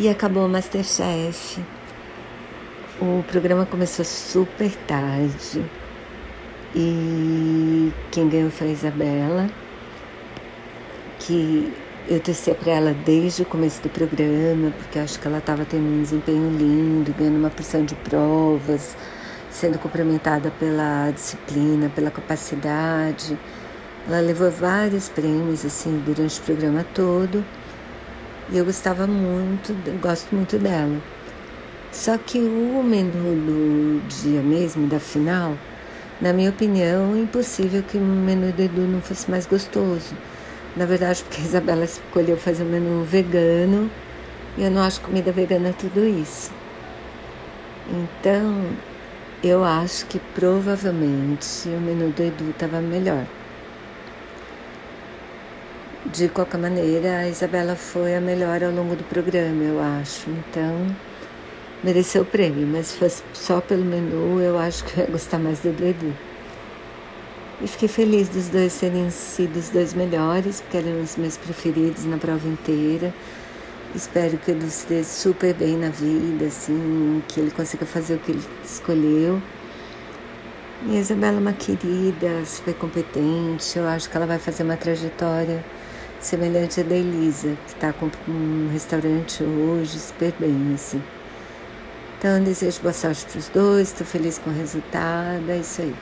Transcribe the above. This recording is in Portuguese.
E acabou o Masterchef. O programa começou super tarde. E quem ganhou foi a Isabela, que eu torcia para ela desde o começo do programa, porque acho que ela estava tendo um desempenho lindo, ganhando uma porção de provas, sendo cumprimentada pela disciplina, pela capacidade. Ela levou vários prêmios assim durante o programa todo. E eu gostava muito, gosto muito dela. Só que o menu do dia mesmo, da final, na minha opinião, é impossível que o menu do Edu não fosse mais gostoso. Na verdade, porque a Isabela escolheu fazer um menu vegano e eu não acho comida vegana tudo isso. Então, eu acho que provavelmente o menu do Edu estava melhor. De qualquer maneira, a Isabela foi a melhor ao longo do programa, eu acho. Então, mereceu o prêmio, mas se fosse só pelo menu, eu acho que eu ia gostar mais do Edu. E fiquei feliz dos dois serem sido os dois melhores, porque eram os meus preferidos na prova inteira. Espero que ele se dê super bem na vida, assim, que ele consiga fazer o que ele escolheu. E a Isabela é uma querida, super competente. Eu acho que ela vai fazer uma trajetória semelhante à da Elisa, que está com um restaurante hoje, super bem, assim. Então, desejo boa sorte para os dois, estou feliz com o resultado, é isso aí.